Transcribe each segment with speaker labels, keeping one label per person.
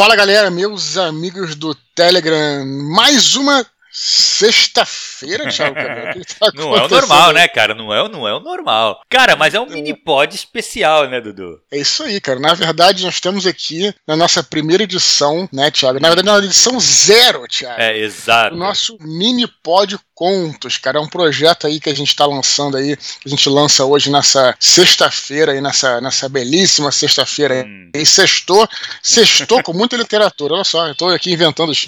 Speaker 1: Fala galera, meus amigos do Telegram, mais uma Sexta-feira, Thiago
Speaker 2: tá Não é o normal, né, cara? Não é, não é o normal. Cara, mas é um mini pod especial, né, Dudu?
Speaker 1: É isso aí, cara. Na verdade, nós temos aqui na nossa primeira edição, né, Thiago? Na verdade, na edição zero, Thiago.
Speaker 2: É, exato.
Speaker 1: O nosso mini pod contos, cara. É um projeto aí que a gente está lançando aí, que a gente lança hoje nessa sexta-feira aí, nessa, nessa belíssima sexta-feira hum. aí. Sextou, sextou com muita literatura. Olha só, eu tô aqui inventando os,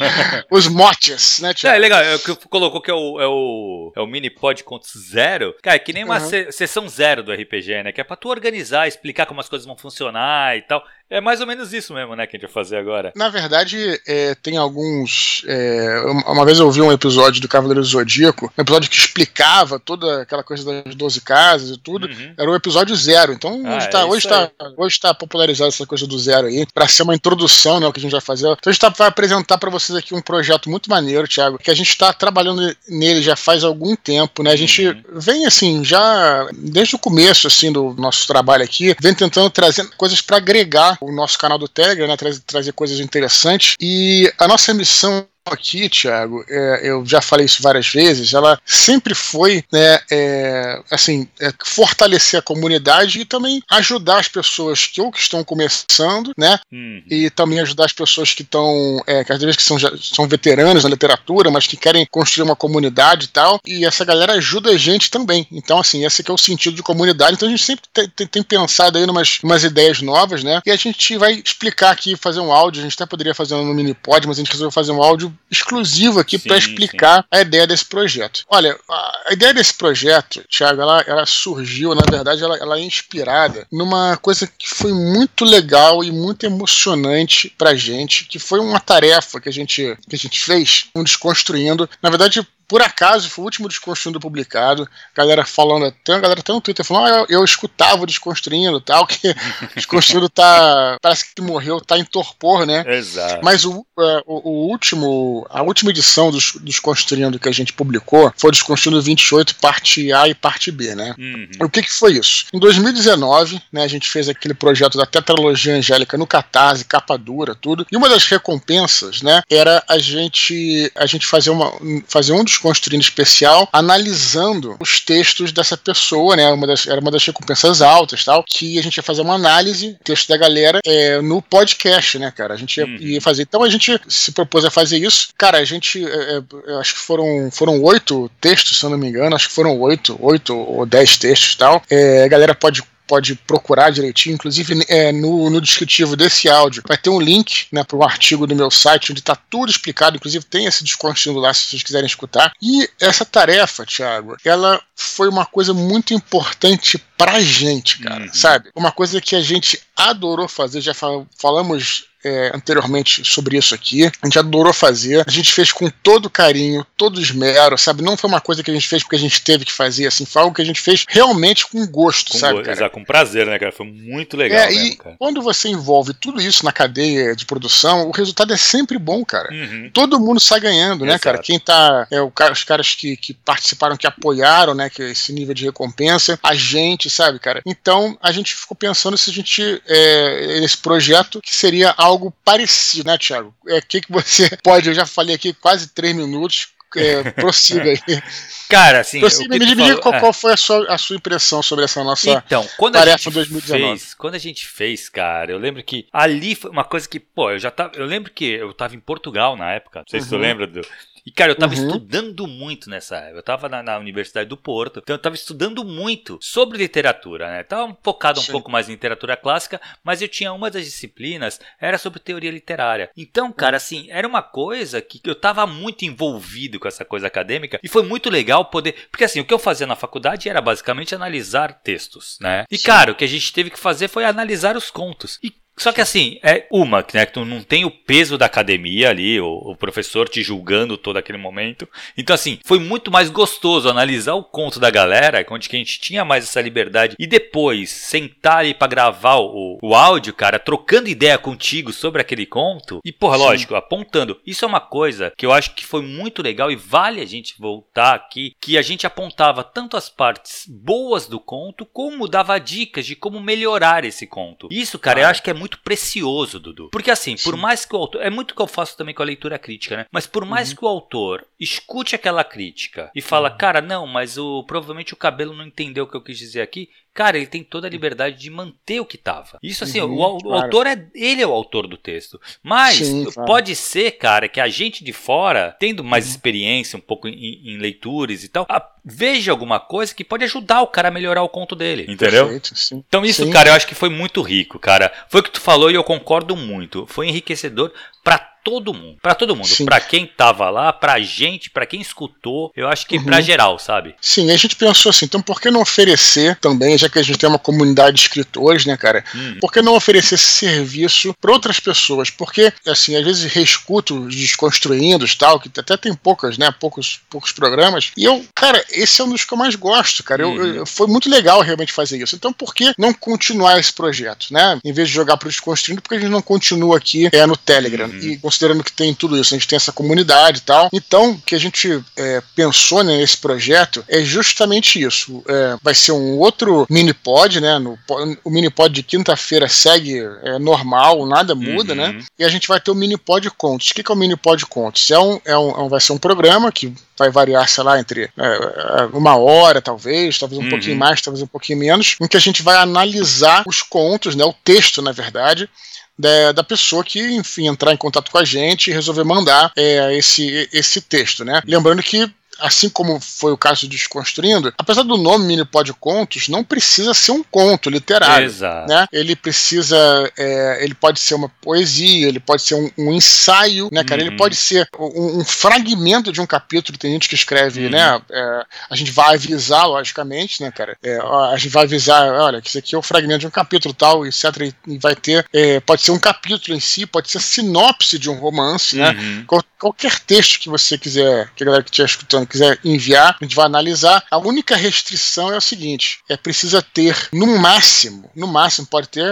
Speaker 1: os motes, né,
Speaker 2: Tiago? É, legal. É, que colocou que é o, é o, é o mini pod contos zero. Cara, é que nem uma uhum. sessão zero do RPG, né? Que é pra tu organizar, explicar como as coisas vão funcionar e tal. É mais ou menos isso mesmo, né, que a gente vai fazer agora.
Speaker 1: Na verdade, é, tem alguns. É, uma vez eu ouvi um episódio do Cavaleiro do Zodíaco, um episódio que explicava toda aquela coisa das 12 casas e tudo. Uhum. Era o episódio zero. Então, ah, hoje, tá, é hoje, tá, hoje tá popularizado essa coisa do zero aí, pra ser uma introdução, né, o que a gente vai fazer. Então, a gente tá, vai apresentar para vocês aqui um projeto muito maneiro, Thiago, que a gente tá trabalhando nele já faz algum tempo, né? A gente uhum. vem, assim, já desde o começo, assim, do nosso trabalho aqui, vem tentando trazer coisas para agregar o nosso canal do Telegram, né, trazer, trazer coisas interessantes. E a nossa missão aqui, Thiago, é, eu já falei isso várias vezes, ela sempre foi, né, é, assim, é, fortalecer a comunidade e também ajudar as pessoas que ou que estão começando, né, uhum. e também ajudar as pessoas que estão, é, que às vezes que são, já, são veteranos na literatura, mas que querem construir uma comunidade e tal, e essa galera ajuda a gente também. Então, assim, esse é o sentido de comunidade. Então a gente sempre tem, tem, tem pensado aí em umas, ideias novas, né, e a gente vai explicar aqui, fazer um áudio, a gente até poderia fazer no mini pod, mas a gente resolveu fazer um áudio exclusivo aqui para explicar sim. a ideia desse projeto. Olha, a ideia desse projeto, Thiago, ela, ela surgiu, na verdade, ela, ela é inspirada numa coisa que foi muito legal e muito emocionante pra gente, que foi uma tarefa que a gente, que a gente fez, um desconstruindo. Na verdade, por acaso, foi o último Desconstruindo publicado. Galera falando, tem uma galera até no Twitter falando, ah, eu, eu escutava o Desconstruindo tal, que Desconstruindo tá. Parece que morreu, tá em torpor, né?
Speaker 2: Exato.
Speaker 1: Mas o, é, o, o, último, a última edição dos Desconstruindo que a gente publicou foi o Desconstruindo 28, parte A e parte B, né? Uhum. O que, que foi isso? Em 2019, né, a gente fez aquele projeto da Tetralogia Angélica no Catarse, capa dura, tudo. E uma das recompensas, né, era a gente, a gente fazer, uma, fazer um Desconstruindo especial, analisando os textos dessa pessoa, né? Uma das, era uma das recompensas altas, tal, que a gente ia fazer uma análise, texto da galera, é, no podcast, né, cara? A gente ia, uhum. ia, fazer. Então a gente se propôs a fazer isso. Cara, a gente, é, é acho que foram, foram oito textos, se eu não me engano, acho que foram oito, oito ou dez textos tal. É, a galera pode pode procurar direitinho, inclusive é, no, no descritivo desse áudio vai ter um link né, para um artigo do meu site onde está tudo explicado, inclusive tem esse descontinuo lá se vocês quiserem escutar. E essa tarefa, Thiago, ela foi uma coisa muito importante pra gente, cara, uhum. sabe? Uma coisa que a gente adorou fazer, já fal falamos é, anteriormente sobre isso aqui. A gente adorou fazer. A gente fez com todo carinho, todo esmero, sabe? Não foi uma coisa que a gente fez porque a gente teve que fazer, assim. Foi algo que a gente fez realmente com gosto,
Speaker 2: com
Speaker 1: sabe?
Speaker 2: Go cara? Exato, com prazer, né, cara? Foi muito legal. É, mesmo,
Speaker 1: e cara. quando você envolve tudo isso na cadeia de produção, o resultado é sempre bom, cara. Uhum. Todo mundo sai ganhando, né, cara? Quem tá. É, o, os caras que, que participaram, que apoiaram, né? Que esse nível de recompensa, a gente, sabe, cara? Então a gente ficou pensando se a gente. É, esse projeto que seria algo algo parecido, né, Thiago? É, o que, que você pode, eu já falei aqui quase três minutos, é, prossiga aí.
Speaker 2: Cara, assim.
Speaker 1: Prossiga, me diga qual, é. qual, foi a sua, a sua impressão sobre essa nossa
Speaker 2: então, quando tarefa a gente 2019. Fez, quando a gente fez, cara, eu lembro que ali foi uma coisa que, pô, eu já tava. Eu lembro que eu tava em Portugal na época. Não sei uhum. se tu uhum. lembra do. E, cara, eu tava uhum. estudando muito nessa época. Eu tava na, na, Universidade do Porto, então eu tava estudando muito sobre literatura, né? Tava focado um pouco mais em literatura clássica, mas eu tinha uma das disciplinas, era sobre teoria literária. Então, cara, assim, era uma coisa que eu tava muito envolvido com essa coisa acadêmica e foi muito legal poder. Porque, assim, o que eu fazia na faculdade era basicamente analisar textos, né? E, Sim. cara, o que a gente teve que fazer foi analisar os contos. E só que assim, é uma, né? Que tu não tem o peso da academia ali, o, o, professor te julgando todo aquele momento. Então, assim, foi muito mais gostoso analisar o conto da galera, onde que a gente tinha mais essa liberdade. E depois, sentar ali pra gravar o, o áudio, cara, trocando ideia contigo sobre aquele conto. E, porra, Sim. lógico, apontando. Isso é uma coisa que eu acho que foi muito legal e vale a gente voltar aqui. Que a gente apontava tanto as partes boas do conto, como dava dicas de como melhorar esse conto. Isso, cara, ah. eu acho que é muito muito precioso, Dudu. Porque assim, Sim. por mais que o autor. É muito que eu faço também com a leitura crítica, né? Mas por mais uhum. que o autor escute aquela crítica e fala, uhum. cara, não, mas o provavelmente o cabelo não entendeu o que eu quis dizer aqui cara, ele tem toda a liberdade de manter o que tava. Isso assim, uhum, o, o claro. autor é ele é o autor do texto. Mas Sim, claro. pode ser, cara, que a gente de fora, tendo mais uhum. experiência um pouco em, em, leituras e tal, a, veja alguma coisa que pode ajudar o cara a melhorar o conto dele, entendeu? Perfeito, então isso, sim. cara, eu acho que foi muito rico, cara. Foi o que tu falou e eu concordo muito. Foi enriquecedor para todo mundo. para todo mundo. para quem tava lá, pra gente, para quem escutou. Eu acho que uhum. pra geral, sabe?
Speaker 1: Sim, a gente pensou assim, então por que não oferecer também, já que a gente tem uma comunidade de escritores, né, cara? Hum. Por que não oferecer esse serviço para outras pessoas? Porque, assim, às vezes reescuto desconstruindo tal, que até tem poucas, né? Poucos, poucos programas. E eu, cara, esse é um dos que eu mais gosto, cara. Hum. Eu, eu, foi muito legal realmente fazer isso. Então por que não continuar esse projeto, né? Em vez de jogar pro desconstruindo, porque a gente não continua aqui é, no Telegram. Hum. E considerando que tem tudo isso, a gente tem essa comunidade e tal. Então, o que a gente é, pensou né, nesse projeto é justamente isso. É, vai ser um outro mini pod, né? No, o mini pod de quinta-feira segue é, normal, nada muda, né? uhum. né? E a gente vai ter o mini pod contos. O que, que é o mini pod contos? É um, é um, é vai ser um programa que vai variar, sei lá, entre é, uma hora, talvez, talvez um uhum. pouquinho mais, talvez um pouquinho menos, em que a gente vai analisar os contos, né, o texto, na verdade, da, da, pessoa que, enfim, entrar em contato com a gente e resolver mandar é, esse, esse texto, né? Lembrando que assim como foi o caso de Desconstruindo, apesar do nome Mini Pod Contos, não precisa ser um conto literário. Exato. Né? Ele precisa. É, ele pode ser uma poesia, ele pode ser um, um ensaio, né, cara? Uhum. Ele pode ser um, um, fragmento de um capítulo. Tem gente que escreve, uhum. né? É, a gente vai avisar, logicamente, né, cara? É, a gente vai avisar, olha, que isso aqui é o fragmento de um capítulo tal, etc. E vai ter. É, pode ser um capítulo em si, pode ser sinopse de um romance, né? uhum. né? Qual, qualquer texto que você quiser, que a galera que estiver escutando quiser enviar, a gente vai analisar. A única restrição é o seguinte: é precisa ter no máximo, no máximo pode ter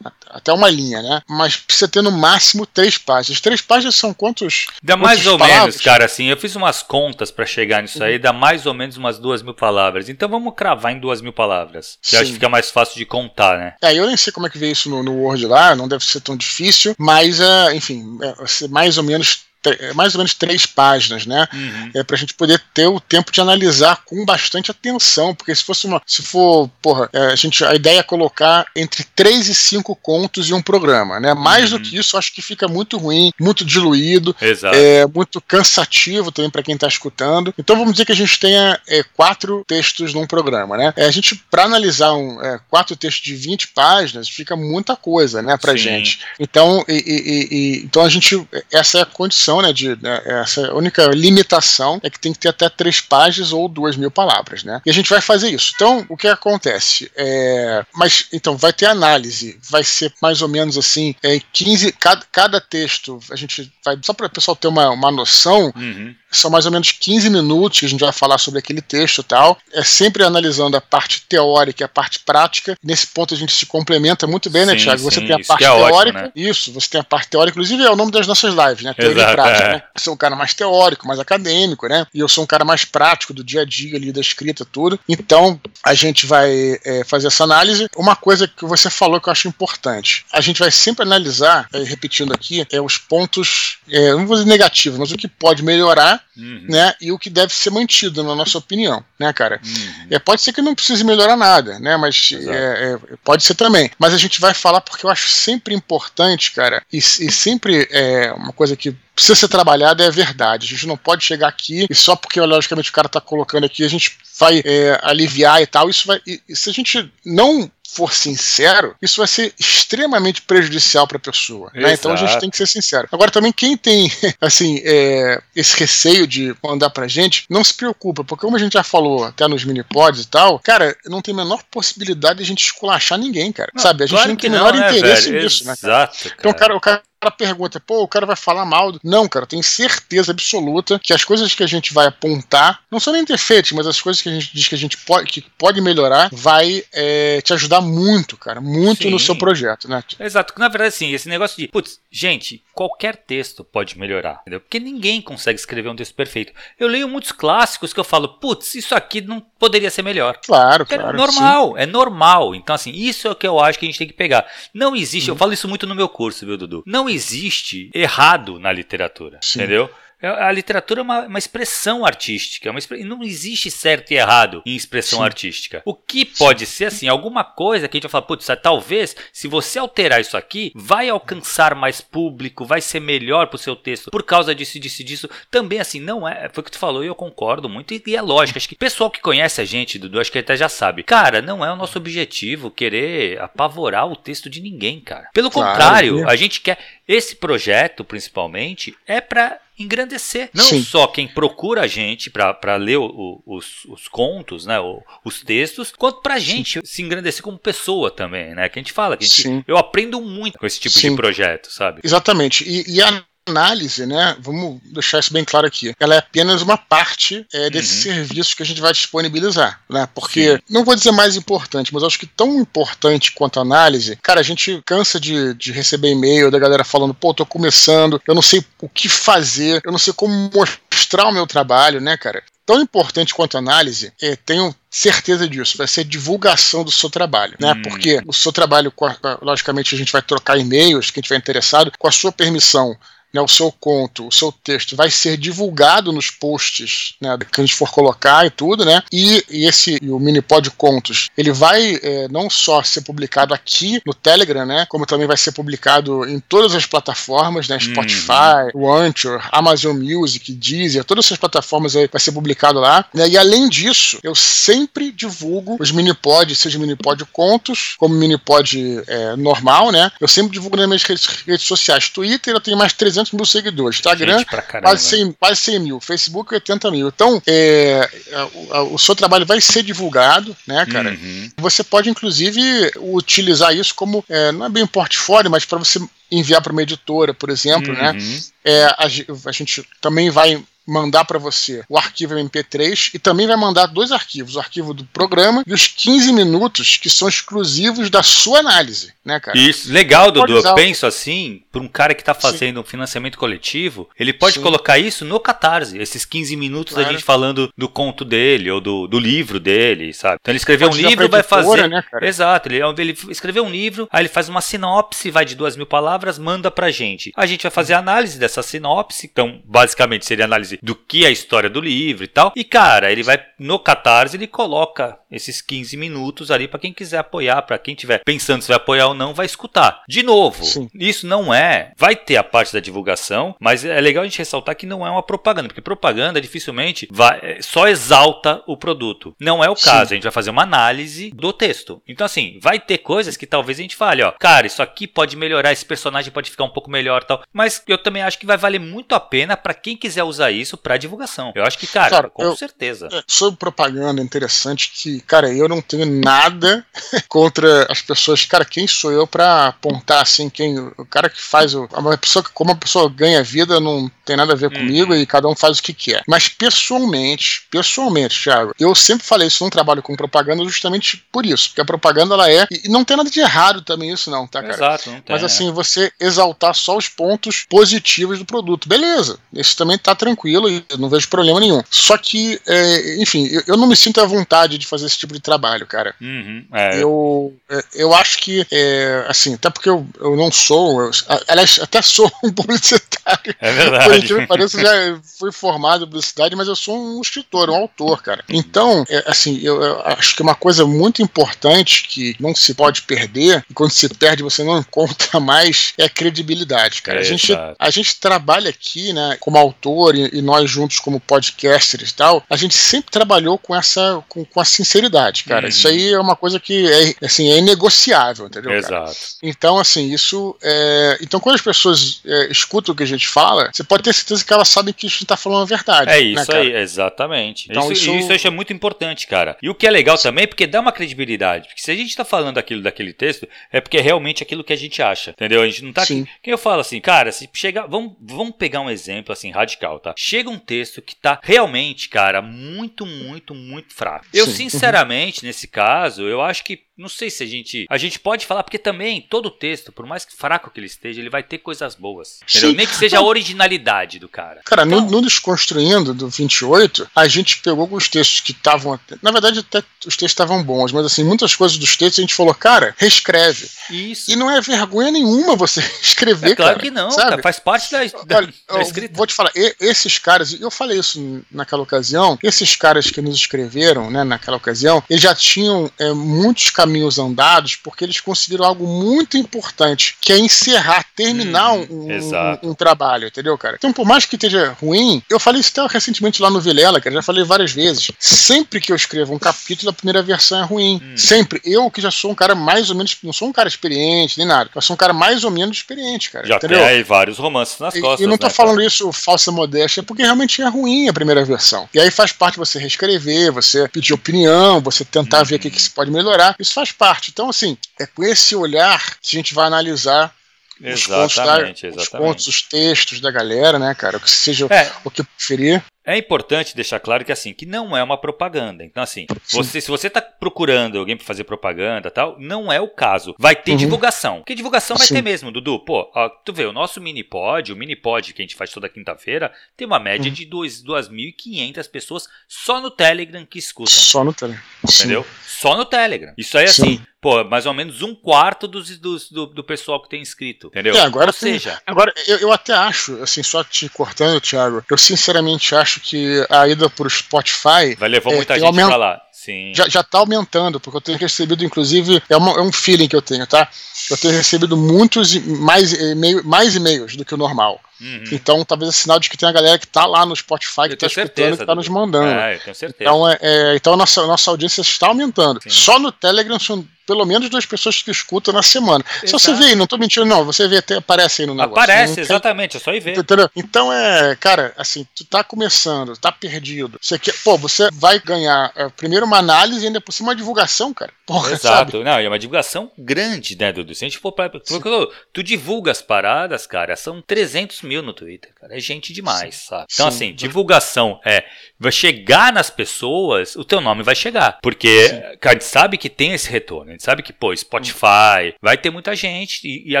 Speaker 1: até uma linha, né? Mas precisa ter no máximo três páginas. Três páginas são quantos?
Speaker 2: Dá mais ou palavras? menos, cara. Assim, eu fiz umas contas para chegar nisso aí. Dá mais ou menos umas duas mil palavras. Então vamos cravar em duas mil palavras. Que acho que fica mais fácil de contar, né?
Speaker 1: É, eu nem sei como é que veio isso no, no Word lá. Não deve ser tão difícil. Mas, uh, enfim, é, mais ou menos mais ou menos três páginas, né? Uhum. É pra gente poder ter o tempo de analisar com bastante atenção, porque se fosse uma, se for, porra, é, a gente a ideia é colocar entre três e cinco contos em um programa, né? Mais uhum. do que isso, acho que fica muito ruim, muito diluído, Exato. é muito cansativo também para quem tá escutando. Então vamos dizer que a gente tenha é, quatro textos num programa, né? É, a gente para analisar um, é, quatro textos de 20 páginas fica muita coisa, né, pra Sim. gente. Então, e, e, e, então a gente essa é a condição né, de, né, essa única limitação é que tem que ter até três páginas ou duas mil palavras, né? E a gente vai fazer isso. Então, o que acontece? É, mas, então, vai ter análise, vai ser mais ou menos assim, é, 15, cada, cada texto, a gente vai, só para o pessoal ter uma, uma noção, uhum. São mais ou menos 15 minutos que a gente vai falar sobre aquele texto e tal. É sempre analisando a parte teórica e a parte prática. Nesse ponto a gente se complementa muito bem, né, Thiago? Você sim, tem a parte é teórica. Ótimo, né? Isso, você tem a parte teórica. Inclusive é o nome das nossas lives, né? Teoria Exato, e prática, é. né? Você é um cara mais teórico, mais acadêmico, né? E eu sou um cara mais prático do dia a dia ali, da escrita, tudo. Então a gente vai é, fazer essa análise. Uma coisa que você falou que eu acho importante. A gente vai sempre analisar, é, repetindo aqui, é os pontos, é, não vou dizer negativos, mas o que pode melhorar Uhum. Né, e o que deve ser mantido, na nossa opinião, né, cara? Uhum. É, pode ser que não precise melhorar nada, né? Mas é, é, pode ser também. Mas a gente vai falar porque eu acho sempre importante, cara, e, e sempre é uma coisa que precisa ser trabalhada é a verdade. A gente não pode chegar aqui e só porque, logicamente, o cara tá colocando aqui, a gente vai é, aliviar e tal. Isso vai. E, se a gente não for sincero, isso vai ser extremamente prejudicial para a pessoa. Né? Então a gente tem que ser sincero. Agora também quem tem assim é, esse receio de mandar para gente, não se preocupa, porque como a gente já falou até nos mini pods e tal, cara, não tem a menor possibilidade de a gente esculachar ninguém, cara. Não, Sabe? A gente claro não tem o menor né, interesse velho? nisso, Exato, né? Cara? Então, cara, o cara pergunta, pô, o cara vai falar mal. Não, cara, tenho certeza absoluta que as coisas que a gente vai apontar, não são nem defeitos, mas as coisas que a gente diz que a gente pode, que pode melhorar, vai é, te ajudar muito, cara, muito Sim. no seu projeto, né?
Speaker 2: Exato. Na verdade, sim, esse negócio de, putz, gente, qualquer texto pode melhorar, entendeu? Porque ninguém consegue escrever um texto perfeito. Eu leio muitos clássicos que eu falo, putz, isso aqui não poderia ser melhor.
Speaker 1: Claro, claro.
Speaker 2: É normal, sim. é normal. Então, assim, isso é o que eu acho que a gente tem que pegar. Não existe, uhum. eu falo isso muito no meu curso, viu, Dudu? Não existe errado na literatura, sim. entendeu? É, a literatura é uma, uma expressão artística, uma não existe certo e errado em expressão Sim. artística. O que pode ser, assim, alguma coisa que a gente vai falar, putz, talvez, se você alterar isso aqui, vai alcançar mais público, vai ser melhor pro seu texto, por causa disso, disso, disso. Também, assim, não é, foi o que tu falou e eu concordo muito, e, e é lógico, acho que o pessoal que conhece a gente, Dudu, acho que até já sabe. Cara, não é o nosso objetivo querer apavorar o texto de ninguém, cara. Pelo claro, contrário, é. a gente quer, esse projeto, principalmente, é para engrandecer. Não Sim. só quem procura a gente para ler o, o, os, os, contos, né, o, os textos, quanto para a gente Sim. se engrandecer como pessoa também, né? Que a gente fala, que a gente, eu aprendo muito com esse tipo Sim. de projeto, sabe?
Speaker 1: Exatamente. E, e a análise, né, vamos deixar isso bem claro aqui, ela é apenas uma parte é, desse uhum. serviço que a gente vai disponibilizar, né, porque, Sim. não vou dizer mais importante, mas acho que tão importante quanto a análise, cara, a gente cansa de, de receber e-mail da galera falando, pô, tô começando, eu não sei o que fazer, eu não sei como mostrar o meu trabalho, né, cara, tão importante quanto a análise, é, tenho certeza disso, vai ser divulgação do seu trabalho, né? Hum. Porque o seu trabalho, logicamente, a gente vai trocar e-mails, quem tiver interessado, com a sua permissão né, o seu conto, o seu texto vai ser divulgado nos posts né, que a gente for colocar e tudo, né? E, e esse e o Minipod Contos, ele vai é, não só ser publicado aqui no Telegram, né? Como também vai ser publicado em todas as plataformas, né? Spotify, uhum. o Anchor, Amazon Music, Deezer, todas essas plataformas aí vai ser publicado lá. Né, e além disso, eu sempre divulgo os minipods, seja minipod contos, como minipod é, normal, né? Eu sempre divulgo nas minhas redes, redes sociais. Twitter eu tenho mais 300 200 mil seguidores. Instagram, quase 100, quase 100 mil. Facebook, 80 mil. Então, é, o, o, seu trabalho vai ser divulgado, né, cara? Uhum. Você pode, inclusive, utilizar isso como, é, não é bem um portfólio, mas para você enviar para uma editora, por exemplo, né? uhum. né? É, a, a, gente também vai mandar para você o arquivo MP3 e também vai mandar dois arquivos, o arquivo do programa e os 15 minutos que são exclusivos da sua análise, né, cara?
Speaker 2: Isso, legal, Dudu. Eu penso assim, para um cara que está fazendo Sim. um financiamento coletivo, ele pode Sim. colocar isso no Catarse, esses 15 minutos claro. da gente falando do conto dele ou do, do livro dele, sabe? Então ele escreveu um livro, vai fazer. Né, Exato, ele, ele escreveu um livro, aí ele faz uma sinopse, vai de duas mil palavras, manda pra gente. A gente vai fazer a análise dessa sinopse, então basicamente seria análise do que é a história do livro e tal. E cara, ele vai no Catarse, ele coloca esses 15 minutos ali para quem quiser apoiar, para quem tiver pensando se vai apoiar ou não, vai escutar. De novo, Sim. isso não é, vai ter a parte da divulgação, mas é legal a gente ressaltar que não é uma propaganda, porque propaganda dificilmente vai é, só exalta o produto. Não é o caso, Sim. a gente vai fazer uma análise do texto. Então assim, vai ter coisas que talvez a gente fale, ó, cara, isso aqui pode melhorar, esse personagem pode ficar um pouco melhor, tal. Mas eu também acho que vai valer muito a pena para quem quiser usar isso isso para divulgação. Eu acho que, cara, cara com eu, certeza.
Speaker 1: É, sobre propaganda, interessante que, cara, eu não tenho nada contra as pessoas. Cara, quem sou eu para apontar assim quem o cara que faz o, uma pessoa como a pessoa ganha vida não tem nada a ver uhum. comigo e cada um faz o que quer. Mas pessoalmente, pessoalmente, Thiago, eu sempre falei isso, não trabalho com propaganda justamente por isso, porque a propaganda ela é e não tem nada de errado também isso não, tá, cara?
Speaker 2: Exato, não tem,
Speaker 1: Mas assim, é. você exaltar só os pontos positivos do produto, beleza? Isso também tá tranquilo tranquilo e não vejo problema nenhum. Só que, é, enfim, eu, eu, não me sinto à vontade de fazer esse tipo de trabalho, cara. Uhum, é. eu, é, eu acho que, é, assim, até porque eu, eu não sou, eu, aliás, até sou um publicitário.
Speaker 2: É verdade.
Speaker 1: Por parece, já fui formado em publicidade, mas eu sou um escritor, um autor, cara. Então, é, assim, eu, eu, acho que uma coisa muito importante que não se pode perder, e quando se perde você não encontra mais, é a credibilidade, cara. a, gente, a gente trabalha aqui, né, como autor e, e nós juntos como podcasters e tal, a gente sempre trabalhou com essa com, com a sinceridade, cara. Uhum. Isso aí é uma coisa que é, assim, é inegociável, entendeu?
Speaker 2: Exato. Cara?
Speaker 1: Então, assim, isso é... Então, quando as pessoas é, escutam o que a gente fala, você pode ter certeza que elas sabem que a gente tá falando a verdade.
Speaker 2: É né, isso né, aí, exatamente. Então, isso, isso... isso eu é muito importante, cara. E o que é legal também, porque dá uma credibilidade. Porque se a gente tá falando aquilo daquele texto, é porque é realmente aquilo que a gente acha, entendeu? A gente não tá Sim. Quem eu falo assim, cara, se chegar. Vamos, vamos pegar um exemplo assim, radical, tá? Chega um texto que tá realmente, cara, muito, muito, muito fraco. Eu, Sim. sinceramente, nesse caso, eu acho que não sei se a gente. A gente pode falar, porque também todo texto, por mais fraco que ele esteja, ele vai ter coisas boas. Nem que seja a originalidade do cara.
Speaker 1: Cara, então, no, no Desconstruindo do 28, a gente pegou alguns textos que estavam. Na verdade, até os textos estavam bons, mas assim, muitas coisas dos textos a gente falou, cara, reescreve.
Speaker 2: Isso.
Speaker 1: E não é vergonha nenhuma você escrever, é
Speaker 2: claro
Speaker 1: cara,
Speaker 2: que não, sabe? Cara, faz parte da, da, Olha, da escrita.
Speaker 1: Vou te falar, esses caras, eu falei isso naquela ocasião, esses caras que nos escreveram, né, naquela ocasião, eles já tinham é, muitos caminhos andados porque eles conseguiram algo muito importante, que é encerrar, terminar hum, um, um, um, trabalho, entendeu, cara? Então, por mais que esteja ruim, eu falei isso até recentemente lá no Vilela, cara, já falei várias vezes. Sempre que eu escrevo um capítulo, a primeira versão é ruim. Hum. Sempre. Eu que já sou um cara mais ou menos, não sou um cara experiente, nem nada. Eu sou um cara mais ou menos experiente, cara.
Speaker 2: Já entendeu? tem aí vários romances nas costas.
Speaker 1: E, e não tô
Speaker 2: né,
Speaker 1: falando cara? isso falsa modéstia, porque realmente é ruim a primeira versão. E aí faz parte você reescrever, você pedir opinião, você tentar hum. ver o que, que se pode melhorar. Isso faz parte. Então, assim, é com esse olhar que a gente vai analisar os contos, da, os contos, os textos da galera, né, cara? O que seja é. o que preferir.
Speaker 2: É importante deixar claro que assim, que não é uma propaganda. Então assim, você, se você está procurando alguém para fazer propaganda tal, não é o caso. Vai ter uhum. divulgação. Porque divulgação vai Sim. ter mesmo, Dudu. Pô, ó, tu vê, o nosso mini pod, o mini pod que a gente faz toda quinta-feira, tem uma média uhum. de 2.500 pessoas só no Telegram que escutam.
Speaker 1: Só no Telegram.
Speaker 2: Entendeu? Sim. Só no Telegram. Isso aí assim, Sim. pô, mais ou menos um quarto dos, dos do, do, pessoal que tem inscrito. Entendeu?
Speaker 1: É, agora ou tem, seja, agora eu, eu até acho, assim, só te cortando, Thiago, eu sinceramente acho acho que a ida pro Spotify.
Speaker 2: Vai levar é, muita gente aumenta, pra lá. Sim.
Speaker 1: Já, já tá aumentando, porque eu tenho recebido, inclusive, é, uma, é um feeling que eu tenho, tá? Eu tenho recebido muitos mais, e-mail, mais e-mails do que o normal. Uhum. Então, talvez é sinal de que tem a galera que tá lá no Spotify, que eu tá escutando que tá nos mandando.
Speaker 2: É, eu tenho certeza.
Speaker 1: Então, é, é, então a nossa, nossa audiência está aumentando. Sim. Só no Telegram são pelo menos duas pessoas que escutam na semana. Exato. Se você vê aí, não tô mentindo, não, você vê até aparece aí no negócio.
Speaker 2: Aparece, exatamente, é só ir ver.
Speaker 1: Entendeu? Então é, cara, assim, tu tá começando, tá perdido. Você quer, pô, você vai ganhar é, primeiro uma análise e ainda por cima uma divulgação, cara. Porra,
Speaker 2: Exato,
Speaker 1: sabe?
Speaker 2: não, é uma divulgação grande, né, Dudu? Se a gente for pra. Tu, tu divulga as paradas, cara, são 300 mil no Twitter, cara. É gente demais, Sim. sabe? Então, Sim. assim, divulgação é. Vai chegar nas pessoas, o teu nome vai chegar. Porque, Sim. cara, a gente sabe que tem esse retorno. A gente sabe que, pô, Spotify, vai ter muita gente e, e, a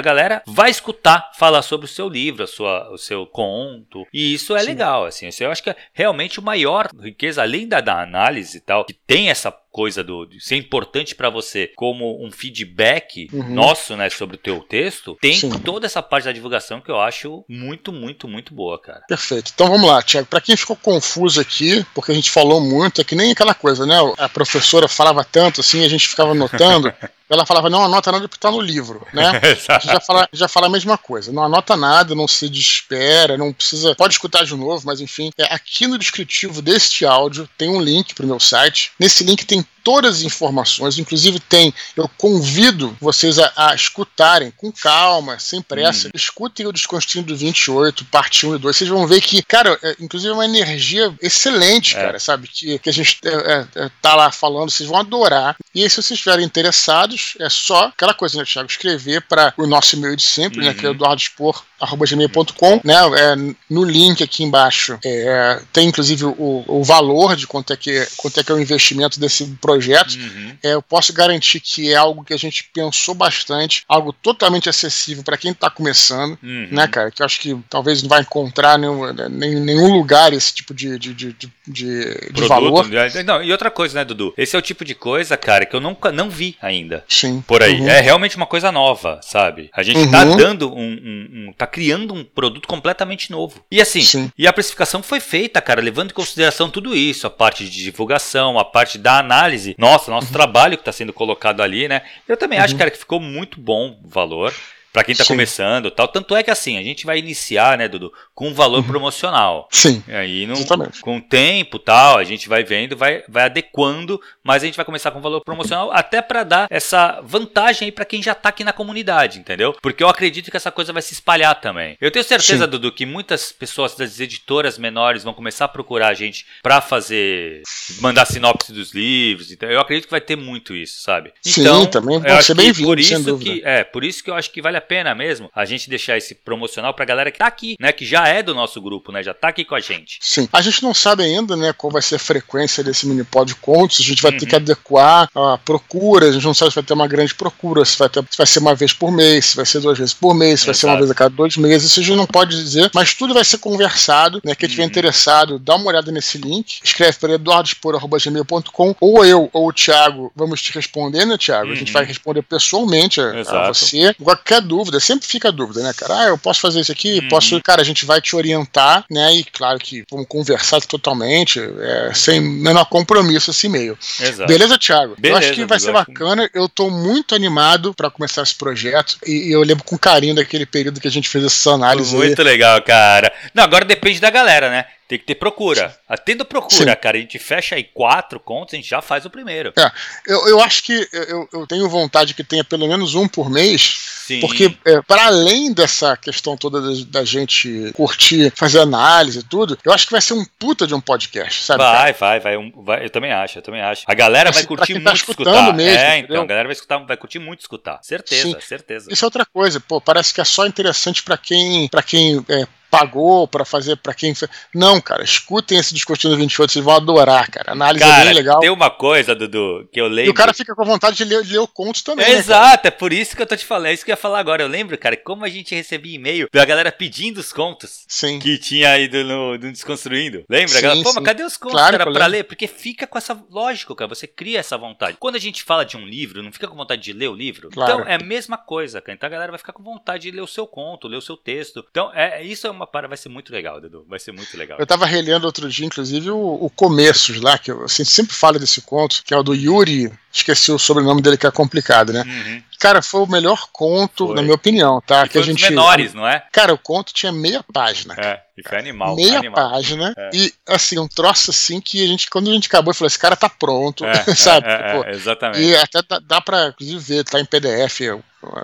Speaker 2: galera vai escutar falar sobre o seu livro, a sua, o seu conto. E isso é Sim. legal, assim. Isso eu acho que é realmente o maior riqueza, além da, da análise e tal, que tem essa coisa do ser importante para você como um feedback uhum. nosso, né, sobre o teu texto, tem Sim. toda essa parte da divulgação que eu acho muito, muito, muito boa, cara.
Speaker 1: Perfeito. Então vamos lá, Tiago. Para quem ficou confuso aqui, porque a gente falou muito, é que nem aquela coisa, né? A professora falava tanto assim, a gente ficava anotando. ela falava, não anota nada porque tá no livro, né? a gente já fala, já fala a mesma coisa. Não anota nada, não se desespera, não precisa. Pode escutar de novo, mas enfim. É, aqui no descritivo deste áudio tem um link pro meu site. Nesse link tem todas as informações, inclusive tem, eu convido vocês a, a escutarem com calma, sem pressa, hum. escutem o Desconstruindo 28, parte 1 e 2, vocês vão ver que, cara, é, inclusive é uma energia excelente, é. cara, sabe, que, que a gente é, é, é tá lá falando, vocês vão adorar, e aí se vocês estiverem interessados, é só aquela coisa, né, Thiago, escrever para o nosso e-mail de sempre, uhum. né, que é uhum. eduardospor.gmail.com, né, é, no link aqui embaixo é, tem inclusive o, o valor de quanto é, que, quanto é que é o investimento desse projeto projetos, uhum. é, eu posso garantir que é algo que a gente pensou bastante, algo totalmente acessível para quem está começando, uhum. né, cara? Que eu acho que talvez não vai encontrar nenhum, nenhum lugar esse tipo de, de, de, de, de valor.
Speaker 2: Né? Não, e outra coisa, né, Dudu? Esse é o tipo de coisa, cara, que eu nunca não vi ainda.
Speaker 1: Sim.
Speaker 2: Por aí. Uhum. É realmente uma coisa nova, sabe? A gente tá uhum. dando um, um, um, tá criando um produto completamente novo. E assim, Sim. e a precificação foi feita, cara, levando em consideração tudo isso, a parte de divulgação, a parte da análise nossa, nosso uhum. trabalho que está sendo colocado ali, né? Eu também uhum. acho, cara, que ficou muito bom o valor. Para quem tá Sim. começando tal. Tanto é que assim, a gente vai iniciar, né, Dudu, com um valor uhum. promocional.
Speaker 1: Sim.
Speaker 2: E aí, não, com o tempo tal, a gente vai vendo, vai, vai adequando, mas a gente vai começar com valor promocional até para dar essa vantagem aí para quem já tá aqui na comunidade, entendeu? Porque eu acredito que essa coisa vai se espalhar também. Eu tenho certeza, Sim. Dudu, que muitas pessoas das editoras menores vão começar a procurar a gente para fazer mandar sinopse dos livros, então eu acredito que vai ter muito isso, sabe?
Speaker 1: Então, Sim, também vai ser bem-vindo,
Speaker 2: por isso que é, por isso que eu acho que vale a pena mesmo a gente deixar esse promocional pra galera que tá aqui, né, que já é do nosso grupo, né, já tá aqui com a gente.
Speaker 1: Sim. A gente não sabe ainda, né, qual vai ser a frequência desse mini pod de contos, a gente vai uhum. ter que adequar a procura, a gente não sabe se vai ter uma grande procura, se vai, ter, se vai ser uma vez por mês, se vai ser duas vezes por mês, se vai ser uma vez a cada dois meses, isso a gente não pode dizer, mas tudo vai ser conversado, né, quem estiver uhum. interessado, dá uma olhada nesse link, escreve para eduardospor.gmail.com ou eu ou o Thiago vamos te responder, né, Thiago? Uhum. A gente uhum. vai responder pessoalmente a, a, você. Qualquer dúvida, sempre fica a dúvida, né, cara? Ah, eu posso fazer isso aqui, uhum. posso. Cara, a gente vai te orientar, né? E claro que vamos conversar totalmente, é, sem menor compromisso esse e-mail. Exato. Beleza, Thiago? Beleza, eu acho que vai ser bacana. Eu tô muito animado para começar esse projeto. E, e, eu lembro com carinho daquele período que a gente fez essa análise.
Speaker 2: Muito aí. legal, cara. Não, agora depende da galera, né? Tem que ter procura. Tendo procura, Sim. cara, a gente fecha aí quatro contos, a gente já faz o primeiro.
Speaker 1: É, eu, eu acho que eu, eu tenho vontade que tenha pelo menos um por mês, Sim. porque é, para além dessa questão toda da, da, gente curtir, fazer análise e tudo, eu acho que vai ser um puta de um podcast, sabe?
Speaker 2: Vai, vai, vai, um, vai, Eu também acho, eu também acho. A galera vai curtir tá muito escutar. Mesmo, é, entendeu? então, a galera vai escutar, vai curtir muito escutar. Certeza, Sim. certeza.
Speaker 1: Isso é outra coisa, pô, parece que é só interessante para quem, para quem é, pagou para fazer para quem. Não, cara, escutem esse Discutindo 28, vocês vão adorar, cara. análise cara, é bem legal.
Speaker 2: Tem uma coisa, Dudu, que eu lembro. E
Speaker 1: o cara fica com vontade de ler, de ler o conto também.
Speaker 2: É né, exato, é por isso que eu tô te falando, é isso que eu ia falar agora. Eu lembro, cara, como a gente recebia e-mail da galera pedindo os contos
Speaker 1: sim.
Speaker 2: que tinha ido no, no Desconstruindo. Lembra? Sim, galera, Pô, mas cadê os contos, claro, cara, pra ler? Porque fica com essa. Lógico, cara, você cria essa vontade. Quando a gente fala de um livro, não fica com vontade de ler o livro? Claro. Então é a mesma coisa, cara. Então a galera vai ficar com vontade de ler o seu conto, ler o seu texto. Então, é, isso é uma para vai ser muito legal legal, Dudu. Vai ser muito legal.
Speaker 1: Eu tava relendo outro dia, inclusive, o, o Começos lá, que eu assim, sempre falo desse conto, que é o do Yuri. Esqueci o sobrenome dele, que é complicado, né? Uhum. Cara, foi o melhor conto, foi. na minha opinião, tá?
Speaker 2: E que a gente menores, não é?
Speaker 1: Cara, o conto tinha meia página.
Speaker 2: É, e foi animal.
Speaker 1: Meia
Speaker 2: animal.
Speaker 1: página. É. E, assim, um troço assim que a gente, quando a gente acabou, falou: esse cara tá pronto, é, sabe?
Speaker 2: É, Pô, é, exatamente.
Speaker 1: E até dá, dá pra, inclusive, ver, tá em PDF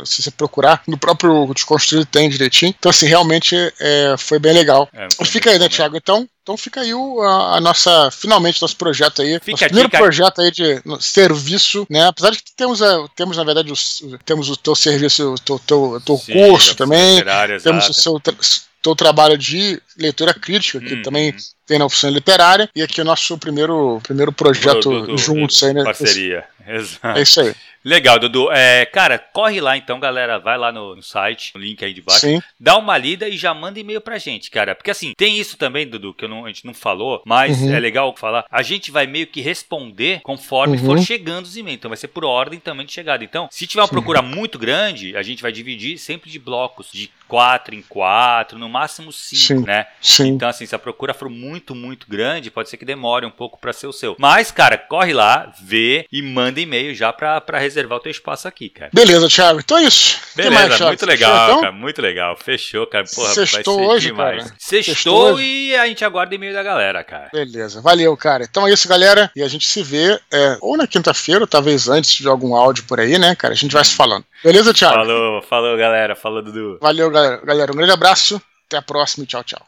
Speaker 1: se você procurar, no próprio Desconstruído tem direitinho. Então, assim, realmente é, foi bem legal. É, fica aí, né, Thiago? Então, então fica aí o, a, a, nossa, finalmente, nosso projeto aí. Fica nosso primeiro projeto aí de serviço, né? Apesar de que temos, a, temos na verdade, os, temos o teu serviço, o teu, teu, teu Sim, curso também. Temos o seu teu trabalho de leitura crítica, que hum, também tem na oficina literária, e aqui é o nosso primeiro, primeiro projeto do, do, do, juntos aí, né?
Speaker 2: Parceria, exato.
Speaker 1: É isso aí.
Speaker 2: Legal, Dudu. É, cara, corre lá então, galera. Vai lá no, no site, o link aí de baixo. Sim. Dá uma lida e já manda e-mail pra gente, cara. Porque assim, tem isso também, Dudu, que não, a gente não falou, mas uhum. é legal falar. A gente vai meio que responder conforme uhum. for chegando os e-mails. Então vai ser por ordem também de chegada. Então, se tiver uma Sim. procura muito grande, a gente vai dividir sempre de blocos, de quatro em quatro, no máximo cinco, Sim. né?
Speaker 1: Sim.
Speaker 2: Então, assim, se a procura for muito, muito grande, pode ser que demore um pouco para ser o seu. Mas, cara, corre lá, vê e manda e-mail já pra, pra reservar o teu espaço aqui, cara.
Speaker 1: Beleza, Thiago. Então é isso.
Speaker 2: Beleza, mais, muito legal, Fechou, então? cara. Muito legal. Fechou, cara. Porra,
Speaker 1: Sextou vai ser hoje, demais. Cara.
Speaker 2: Sextou, Sextou hoje. e a gente aguarda e-mail da galera, cara.
Speaker 1: Beleza. Valeu, cara. Então é isso, galera. E a gente se vê é, ou na quinta-feira, ou talvez antes de algum áudio por aí, né, cara? A gente vai se falando. Beleza, Thiago?
Speaker 2: Falou, falou, galera. Falou, Dudu.
Speaker 1: Valeu, galera. Galera, um grande abraço. Até a próxima e tchau, tchau.